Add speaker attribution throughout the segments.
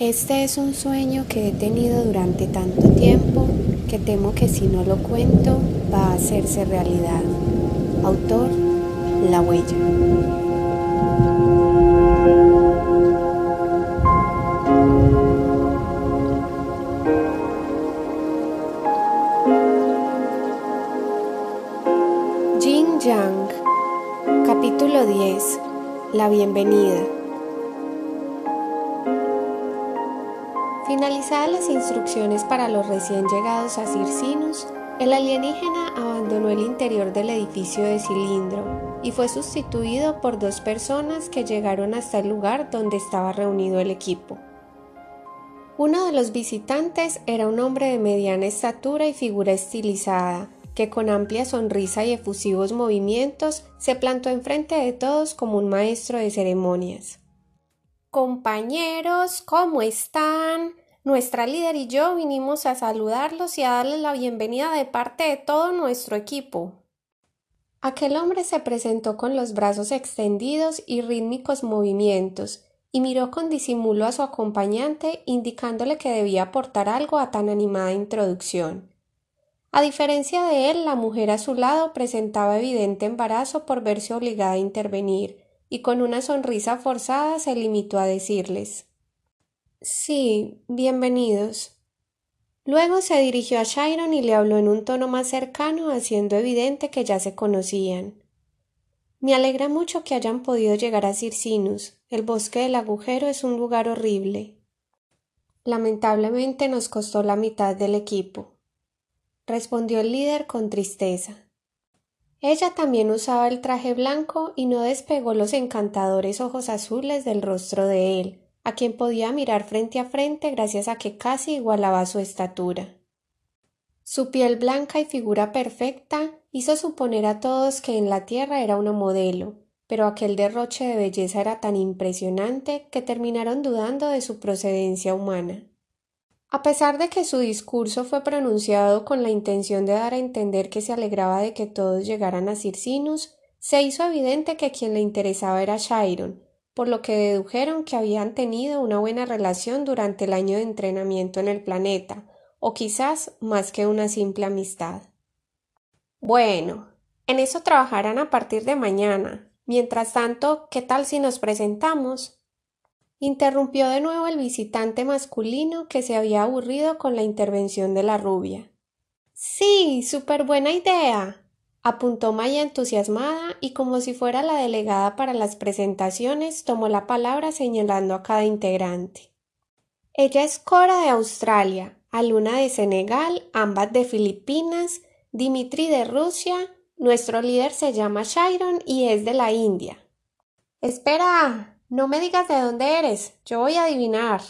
Speaker 1: Este es un sueño que he tenido durante tanto tiempo que temo que si no lo cuento va a hacerse realidad. Autor, La huella. Yang, capítulo 10. La bienvenida. Las instrucciones para los recién llegados a Circinus, el alienígena abandonó el interior del edificio de cilindro y fue sustituido por dos personas que llegaron hasta el lugar donde estaba reunido el equipo. Uno de los visitantes era un hombre de mediana estatura y figura estilizada, que con amplia sonrisa y efusivos movimientos se plantó enfrente de todos como un maestro de ceremonias. Compañeros, ¿cómo están? Nuestra líder y yo vinimos a saludarlos y a darles la bienvenida de parte de todo nuestro equipo. Aquel hombre se presentó con los brazos extendidos y rítmicos movimientos, y miró con disimulo a su acompañante, indicándole que debía aportar algo a tan animada introducción. A diferencia de él, la mujer a su lado presentaba evidente embarazo por verse obligada a intervenir, y con una sonrisa forzada se limitó a decirles Sí, bienvenidos. Luego se dirigió a Chiron y le habló en un tono más cercano, haciendo evidente que ya se conocían. Me alegra mucho que hayan podido llegar a Circinus. El bosque del agujero es un lugar horrible. Lamentablemente nos costó la mitad del equipo, respondió el líder con tristeza. Ella también usaba el traje blanco y no despegó los encantadores ojos azules del rostro de él, a quien podía mirar frente a frente gracias a que casi igualaba su estatura. Su piel blanca y figura perfecta hizo suponer a todos que en la Tierra era una modelo, pero aquel derroche de belleza era tan impresionante que terminaron dudando de su procedencia humana. A pesar de que su discurso fue pronunciado con la intención de dar a entender que se alegraba de que todos llegaran a Circinus, se hizo evidente que quien le interesaba era Chiron, por lo que dedujeron que habían tenido una buena relación durante el año de entrenamiento en el planeta, o quizás más que una simple amistad. Bueno, en eso trabajarán a partir de mañana. Mientras tanto, ¿qué tal si nos presentamos? interrumpió de nuevo el visitante masculino que se había aburrido con la intervención de la rubia. Sí, súper buena idea. Apuntó Maya entusiasmada y como si fuera la delegada para las presentaciones tomó la palabra señalando a cada integrante. Ella es Cora de Australia, Aluna de Senegal, ambas de Filipinas, Dimitri de Rusia, nuestro líder se llama Chiron y es de la India. Espera, no me digas de dónde eres, yo voy a adivinar.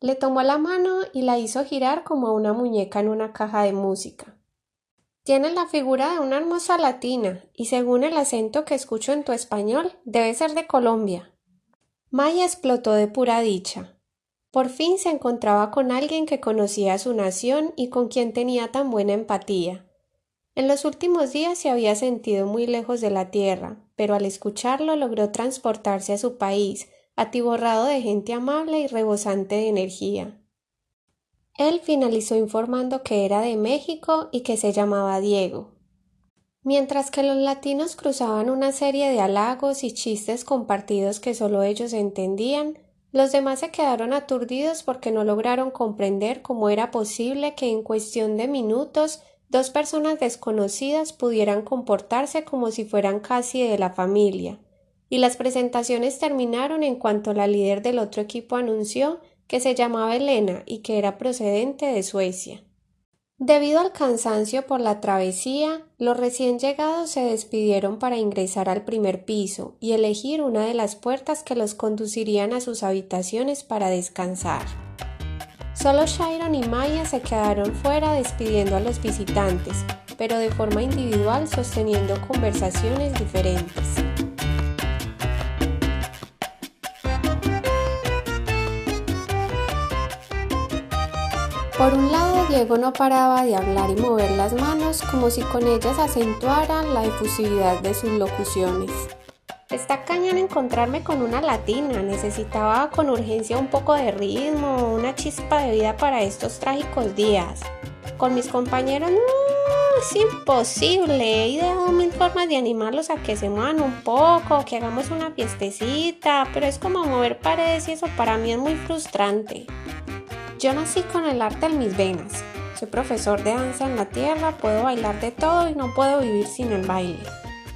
Speaker 1: Le tomó la mano y la hizo girar como una muñeca en una caja de música. Tienes la figura de una hermosa latina, y según el acento que escucho en tu español, debe ser de Colombia. Maya explotó de pura dicha. Por fin se encontraba con alguien que conocía su nación y con quien tenía tan buena empatía. En los últimos días se había sentido muy lejos de la tierra, pero al escucharlo logró transportarse a su país, atiborrado de gente amable y rebosante de energía. Él finalizó informando que era de México y que se llamaba Diego. Mientras que los latinos cruzaban una serie de halagos y chistes compartidos que solo ellos entendían, los demás se quedaron aturdidos porque no lograron comprender cómo era posible que en cuestión de minutos dos personas desconocidas pudieran comportarse como si fueran casi de la familia, y las presentaciones terminaron en cuanto la líder del otro equipo anunció que se llamaba Elena y que era procedente de Suecia. Debido al cansancio por la travesía, los recién llegados se despidieron para ingresar al primer piso y elegir una de las puertas que los conducirían a sus habitaciones para descansar. Solo Shiron y Maya se quedaron fuera despidiendo a los visitantes, pero de forma individual sosteniendo conversaciones diferentes. Por un lado, Diego no paraba de hablar y mover las manos como si con ellas acentuaran la efusividad de sus locuciones. Está cañón encontrarme con una latina. Necesitaba con urgencia un poco de ritmo, una chispa de vida para estos trágicos días. Con mis compañeros no, es imposible. He ideado mil formas de animarlos a que se muevan un poco, que hagamos una fiestecita, pero es como mover paredes y eso para mí es muy frustrante. Yo nací con el arte en mis venas. Soy profesor de danza en la tierra, puedo bailar de todo y no puedo vivir sin el baile.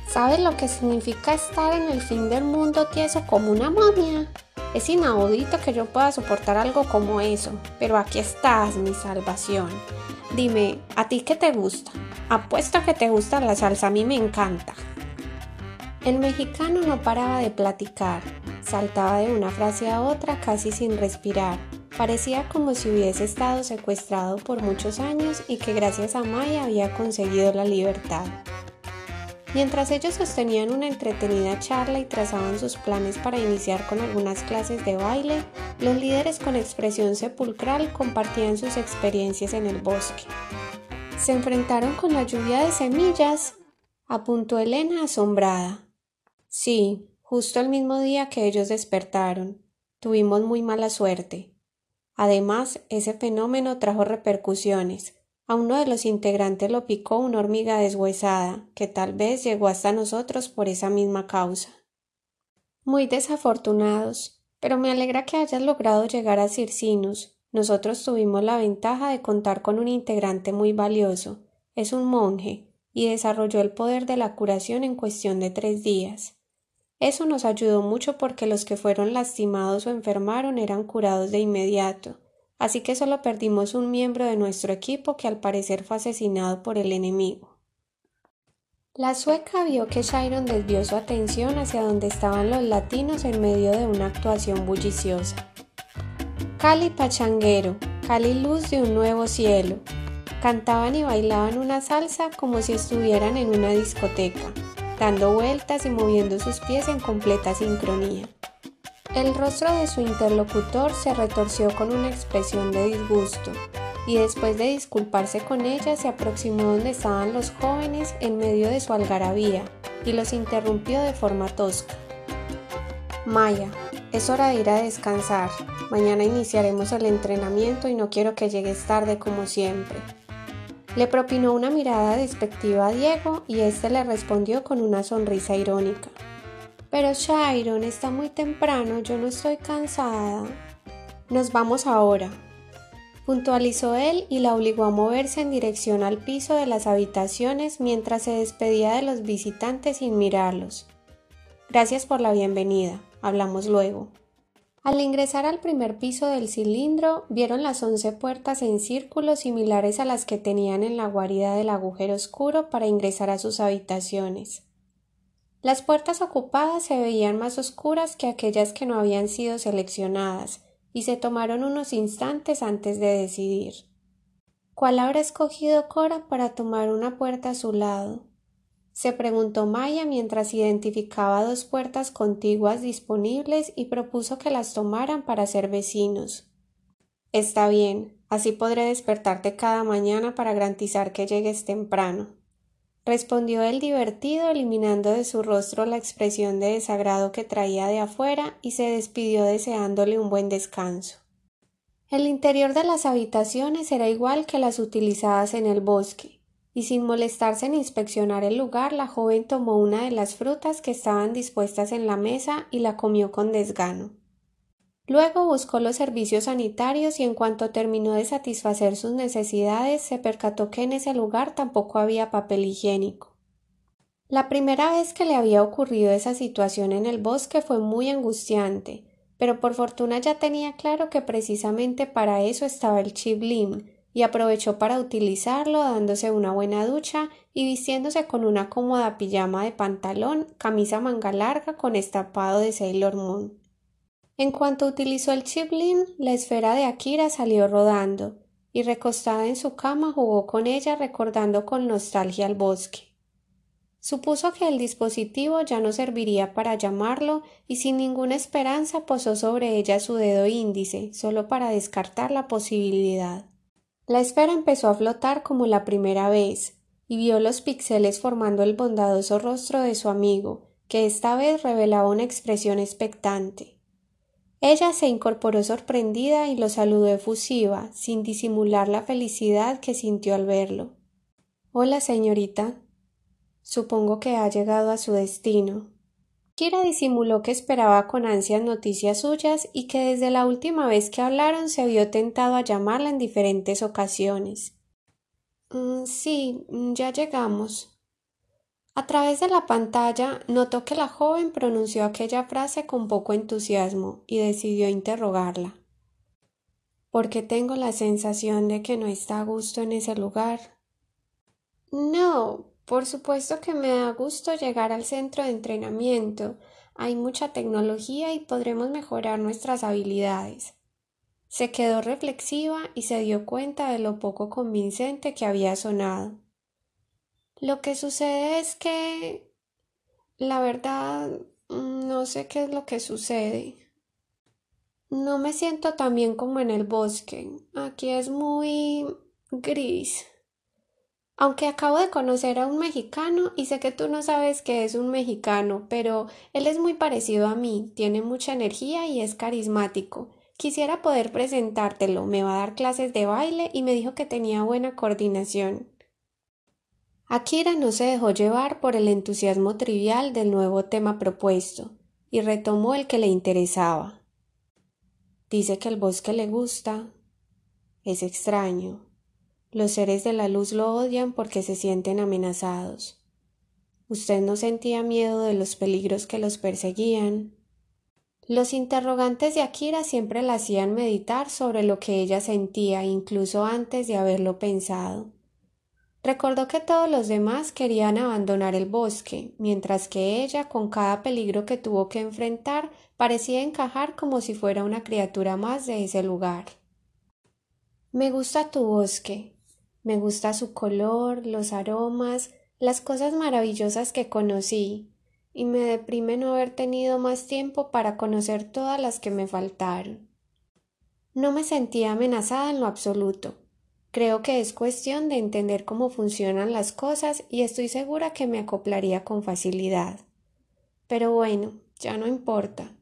Speaker 1: ¿Sabes lo que significa estar en el fin del mundo tieso como una momia? Es inaudito que yo pueda soportar algo como eso, pero aquí estás, mi salvación. Dime, ¿a ti qué te gusta? Apuesto que te gusta la salsa, a mí me encanta. El mexicano no paraba de platicar, saltaba de una frase a otra casi sin respirar. Parecía como si hubiese estado secuestrado por muchos años y que gracias a Maya había conseguido la libertad. Mientras ellos sostenían una entretenida charla y trazaban sus planes para iniciar con algunas clases de baile, los líderes con expresión sepulcral compartían sus experiencias en el bosque. Se enfrentaron con la lluvia de semillas, apuntó Elena asombrada. Sí, justo el mismo día que ellos despertaron. Tuvimos muy mala suerte. Además, ese fenómeno trajo repercusiones. A uno de los integrantes lo picó una hormiga deshuesada, que tal vez llegó hasta nosotros por esa misma causa. Muy desafortunados, pero me alegra que hayas logrado llegar a Circinus. Nosotros tuvimos la ventaja de contar con un integrante muy valioso. Es un monje, y desarrolló el poder de la curación en cuestión de tres días. Eso nos ayudó mucho porque los que fueron lastimados o enfermaron eran curados de inmediato, así que solo perdimos un miembro de nuestro equipo que al parecer fue asesinado por el enemigo. La sueca vio que Sharon desvió su atención hacia donde estaban los latinos en medio de una actuación bulliciosa. Cali pachanguero, Cali luz de un nuevo cielo. Cantaban y bailaban una salsa como si estuvieran en una discoteca dando vueltas y moviendo sus pies en completa sincronía. El rostro de su interlocutor se retorció con una expresión de disgusto, y después de disculparse con ella se aproximó donde estaban los jóvenes en medio de su algarabía y los interrumpió de forma tosca. Maya, es hora de ir a descansar. Mañana iniciaremos el entrenamiento y no quiero que llegues tarde como siempre. Le propinó una mirada despectiva a Diego y éste le respondió con una sonrisa irónica. Pero Sharon, está muy temprano, yo no estoy cansada. Nos vamos ahora. Puntualizó él y la obligó a moverse en dirección al piso de las habitaciones mientras se despedía de los visitantes sin mirarlos. Gracias por la bienvenida. Hablamos luego. Al ingresar al primer piso del cilindro, vieron las once puertas en círculo similares a las que tenían en la guarida del agujero oscuro para ingresar a sus habitaciones. Las puertas ocupadas se veían más oscuras que aquellas que no habían sido seleccionadas, y se tomaron unos instantes antes de decidir. ¿Cuál habrá escogido Cora para tomar una puerta a su lado? Se preguntó Maya mientras identificaba dos puertas contiguas disponibles y propuso que las tomaran para ser vecinos. Está bien, así podré despertarte cada mañana para garantizar que llegues temprano. respondió el divertido, eliminando de su rostro la expresión de desagrado que traía de afuera y se despidió deseándole un buen descanso. El interior de las habitaciones era igual que las utilizadas en el bosque y sin molestarse en inspeccionar el lugar, la joven tomó una de las frutas que estaban dispuestas en la mesa y la comió con desgano. Luego buscó los servicios sanitarios y en cuanto terminó de satisfacer sus necesidades se percató que en ese lugar tampoco había papel higiénico. La primera vez que le había ocurrido esa situación en el bosque fue muy angustiante, pero por fortuna ya tenía claro que precisamente para eso estaba el chiblin, y aprovechó para utilizarlo dándose una buena ducha y vistiéndose con una cómoda pijama de pantalón, camisa manga larga con estapado de Sailor Moon. En cuanto utilizó el chiblin, la esfera de Akira salió rodando, y recostada en su cama jugó con ella recordando con nostalgia al bosque. Supuso que el dispositivo ya no serviría para llamarlo y sin ninguna esperanza posó sobre ella su dedo índice, solo para descartar la posibilidad. La esfera empezó a flotar como la primera vez, y vio los píxeles formando el bondadoso rostro de su amigo, que esta vez revelaba una expresión expectante. Ella se incorporó sorprendida y lo saludó efusiva, sin disimular la felicidad que sintió al verlo. Hola, señorita. Supongo que ha llegado a su destino. Kira disimuló que esperaba con ansias noticias suyas y que desde la última vez que hablaron se vio tentado a llamarla en diferentes ocasiones. Mm, sí, ya llegamos. A través de la pantalla notó que la joven pronunció aquella frase con poco entusiasmo y decidió interrogarla. ¿Por qué tengo la sensación de que no está a gusto en ese lugar? No, por supuesto que me da gusto llegar al centro de entrenamiento. Hay mucha tecnología y podremos mejorar nuestras habilidades. Se quedó reflexiva y se dio cuenta de lo poco convincente que había sonado. Lo que sucede es que... La verdad, no sé qué es lo que sucede. No me siento tan bien como en el bosque. Aquí es muy gris. Aunque acabo de conocer a un mexicano y sé que tú no sabes que es un mexicano, pero él es muy parecido a mí, tiene mucha energía y es carismático. Quisiera poder presentártelo, me va a dar clases de baile y me dijo que tenía buena coordinación. Akira no se dejó llevar por el entusiasmo trivial del nuevo tema propuesto y retomó el que le interesaba. Dice que el bosque le gusta. Es extraño. Los seres de la luz lo odian porque se sienten amenazados. ¿Usted no sentía miedo de los peligros que los perseguían? Los interrogantes de Akira siempre la hacían meditar sobre lo que ella sentía incluso antes de haberlo pensado. Recordó que todos los demás querían abandonar el bosque, mientras que ella, con cada peligro que tuvo que enfrentar, parecía encajar como si fuera una criatura más de ese lugar. Me gusta tu bosque, me gusta su color, los aromas, las cosas maravillosas que conocí, y me deprime no haber tenido más tiempo para conocer todas las que me faltaron. No me sentía amenazada en lo absoluto. Creo que es cuestión de entender cómo funcionan las cosas y estoy segura que me acoplaría con facilidad. Pero bueno, ya no importa.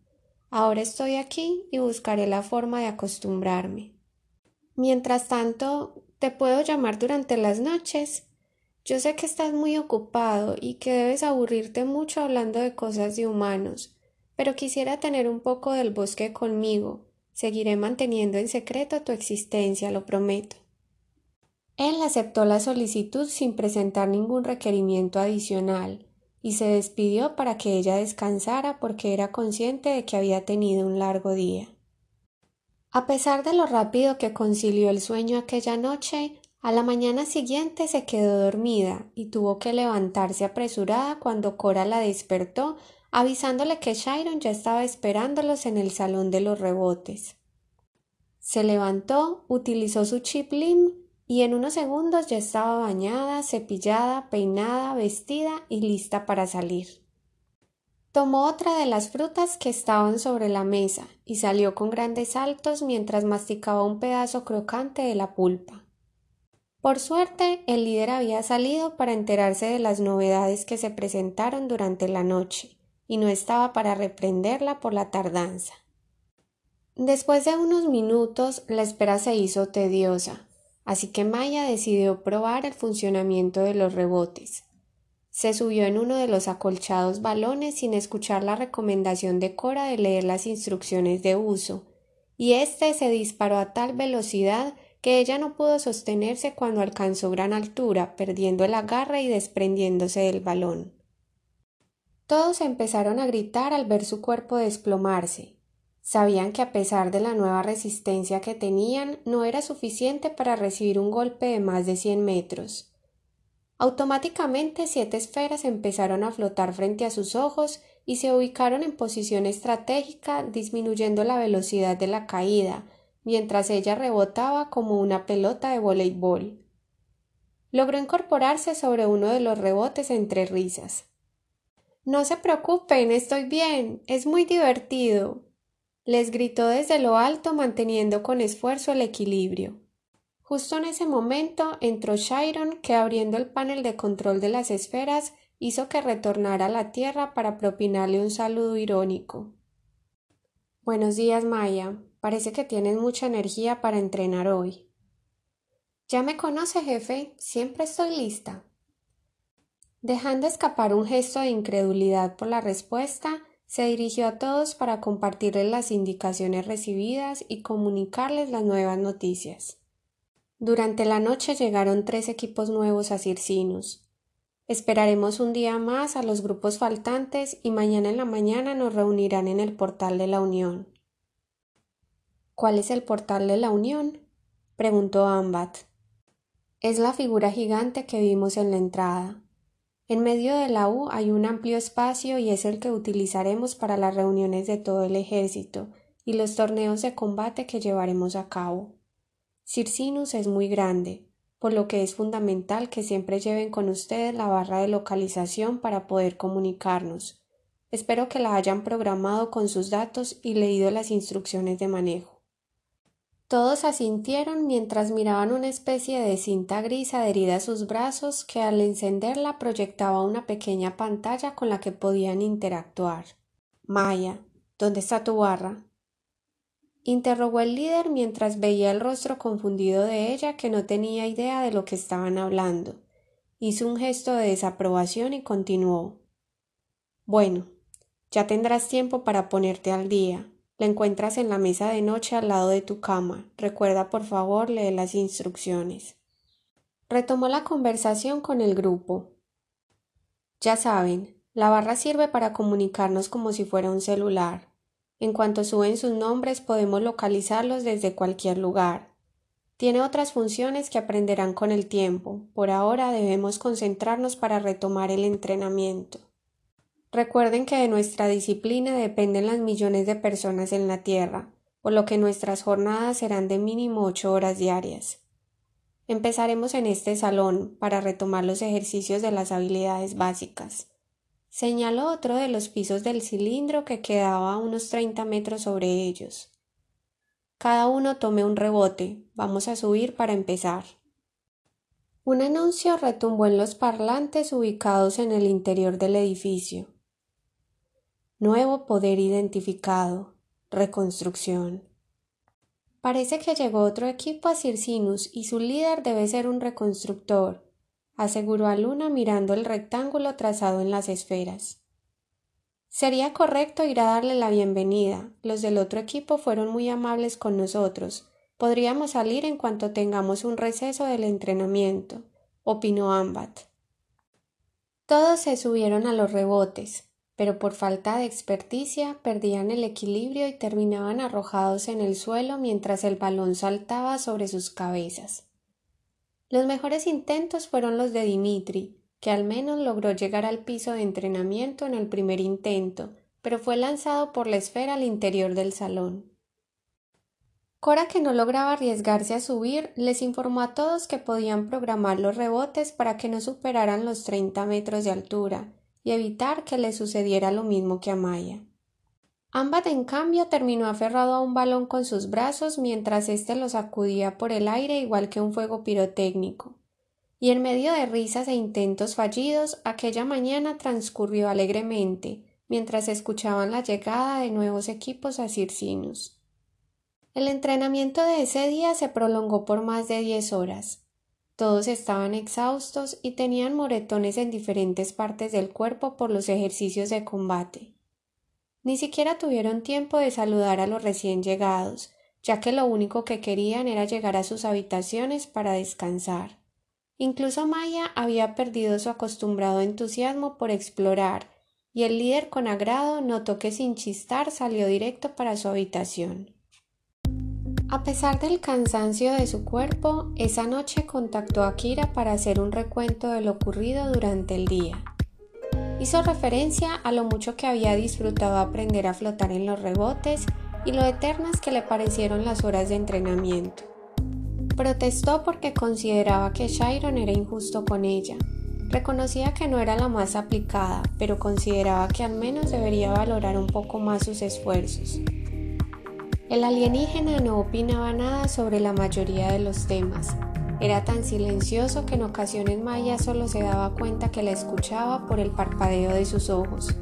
Speaker 1: Ahora estoy aquí y buscaré la forma de acostumbrarme. Mientras tanto, te puedo llamar durante las noches. Yo sé que estás muy ocupado y que debes aburrirte mucho hablando de cosas de humanos, pero quisiera tener un poco del bosque conmigo. Seguiré manteniendo en secreto tu existencia, lo prometo. Él aceptó la solicitud sin presentar ningún requerimiento adicional y se despidió para que ella descansara porque era consciente de que había tenido un largo día. A pesar de lo rápido que concilió el sueño aquella noche, a la mañana siguiente se quedó dormida y tuvo que levantarse apresurada cuando Cora la despertó, avisándole que Shiron ya estaba esperándolos en el salón de los rebotes. Se levantó, utilizó su chip lim y en unos segundos ya estaba bañada, cepillada, peinada, vestida y lista para salir. Tomó otra de las frutas que estaban sobre la mesa y salió con grandes saltos mientras masticaba un pedazo crocante de la pulpa. Por suerte, el líder había salido para enterarse de las novedades que se presentaron durante la noche, y no estaba para reprenderla por la tardanza. Después de unos minutos, la espera se hizo tediosa, así que Maya decidió probar el funcionamiento de los rebotes. Se subió en uno de los acolchados balones sin escuchar la recomendación de Cora de leer las instrucciones de uso, y éste se disparó a tal velocidad que ella no pudo sostenerse cuando alcanzó gran altura, perdiendo el agarre y desprendiéndose del balón. Todos empezaron a gritar al ver su cuerpo desplomarse. Sabían que a pesar de la nueva resistencia que tenían, no era suficiente para recibir un golpe de más de cien metros. Automáticamente siete esferas empezaron a flotar frente a sus ojos y se ubicaron en posición estratégica, disminuyendo la velocidad de la caída, mientras ella rebotaba como una pelota de voleibol. Logró incorporarse sobre uno de los rebotes entre risas. No se preocupen, estoy bien, es muy divertido. les gritó desde lo alto manteniendo con esfuerzo el equilibrio. Justo en ese momento entró Chiron, que abriendo el panel de control de las esferas hizo que retornara a la tierra para propinarle un saludo irónico. Buenos días, Maya. Parece que tienes mucha energía para entrenar hoy.
Speaker 2: Ya me conoce, jefe. Siempre estoy lista.
Speaker 1: Dejando escapar un gesto de incredulidad por la respuesta, se dirigió a todos para compartirles las indicaciones recibidas y comunicarles las nuevas noticias. Durante la noche llegaron tres equipos nuevos a Circinus. Esperaremos un día más a los grupos faltantes y mañana en la mañana nos reunirán en el portal de la Unión.
Speaker 2: ¿Cuál es el portal de la Unión? preguntó Ambat.
Speaker 1: Es la figura gigante que vimos en la entrada. En medio de la U hay un amplio espacio y es el que utilizaremos para las reuniones de todo el ejército y los torneos de combate que llevaremos a cabo. Circinus es muy grande, por lo que es fundamental que siempre lleven con ustedes la barra de localización para poder comunicarnos. Espero que la hayan programado con sus datos y leído las instrucciones de manejo. Todos asintieron mientras miraban una especie de cinta gris adherida a sus brazos que al encenderla proyectaba una pequeña pantalla con la que podían interactuar. Maya, ¿dónde está tu barra? Interrogó el líder mientras veía el rostro confundido de ella que no tenía idea de lo que estaban hablando. Hizo un gesto de desaprobación y continuó. Bueno, ya tendrás tiempo para ponerte al día. La encuentras en la mesa de noche al lado de tu cama. Recuerda, por favor, leer las instrucciones. Retomó la conversación con el grupo. Ya saben, la barra sirve para comunicarnos como si fuera un celular. En cuanto suben sus nombres podemos localizarlos desde cualquier lugar. Tiene otras funciones que aprenderán con el tiempo. Por ahora debemos concentrarnos para retomar el entrenamiento. Recuerden que de nuestra disciplina dependen las millones de personas en la Tierra, por lo que nuestras jornadas serán de mínimo ocho horas diarias. Empezaremos en este salón para retomar los ejercicios de las habilidades básicas. Señaló otro de los pisos del cilindro que quedaba a unos treinta metros sobre ellos. Cada uno tome un rebote. Vamos a subir para empezar. Un anuncio retumbó en los parlantes ubicados en el interior del edificio. Nuevo poder identificado. Reconstrucción. Parece que llegó otro equipo a Circinus y su líder debe ser un reconstructor, aseguró a Luna mirando el rectángulo trazado en las esferas. Sería correcto ir a darle la bienvenida. Los del otro equipo fueron muy amables con nosotros. Podríamos salir en cuanto tengamos un receso del entrenamiento, opinó Ambat. Todos se subieron a los rebotes pero por falta de experticia perdían el equilibrio y terminaban arrojados en el suelo mientras el balón saltaba sobre sus cabezas. Los mejores intentos fueron los de Dimitri, que al menos logró llegar al piso de entrenamiento en el primer intento, pero fue lanzado por la esfera al interior del salón. Cora, que no lograba arriesgarse a subir, les informó a todos que podían programar los rebotes para que no superaran los treinta metros de altura, y evitar que le sucediera lo mismo que a Maya. Ambat, en cambio, terminó aferrado a un balón con sus brazos mientras éste lo sacudía por el aire igual que un fuego pirotécnico. Y en medio de risas e intentos fallidos, aquella mañana transcurrió alegremente, mientras escuchaban la llegada de nuevos equipos a Circinus. El entrenamiento de ese día se prolongó por más de diez horas. Todos estaban exhaustos y tenían moretones en diferentes partes del cuerpo por los ejercicios de combate. Ni siquiera tuvieron tiempo de saludar a los recién llegados, ya que lo único que querían era llegar a sus habitaciones para descansar. Incluso Maya había perdido su acostumbrado entusiasmo por explorar, y el líder con agrado notó que sin chistar salió directo para su habitación. A pesar del cansancio de su cuerpo, esa noche contactó a Kira para hacer un recuento de lo ocurrido durante el día. Hizo referencia a lo mucho que había disfrutado aprender a flotar en los rebotes y lo eternas que le parecieron las horas de entrenamiento. Protestó porque consideraba que Shiron era injusto con ella. Reconocía que no era la más aplicada, pero consideraba que al menos debería valorar un poco más sus esfuerzos. El alienígena no opinaba nada sobre la mayoría de los temas. Era tan silencioso que en ocasiones Maya solo se daba cuenta que la escuchaba por el parpadeo de sus ojos.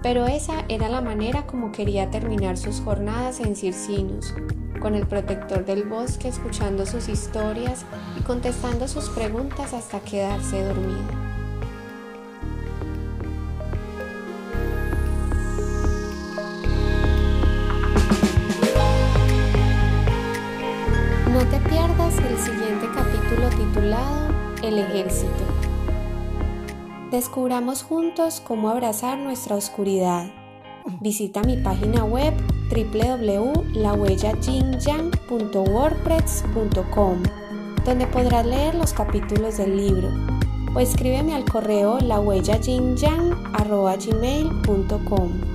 Speaker 1: Pero esa era la manera como quería terminar sus jornadas en Circinus, con el protector del bosque escuchando sus historias y contestando sus preguntas hasta quedarse dormida. El siguiente capítulo titulado El ejército. Descubramos juntos cómo abrazar nuestra oscuridad. Visita mi página web www.lahuellajingyang.wordpress.com donde podrás leer los capítulos del libro o escríbeme al correo lahuellajingyang.gmail.com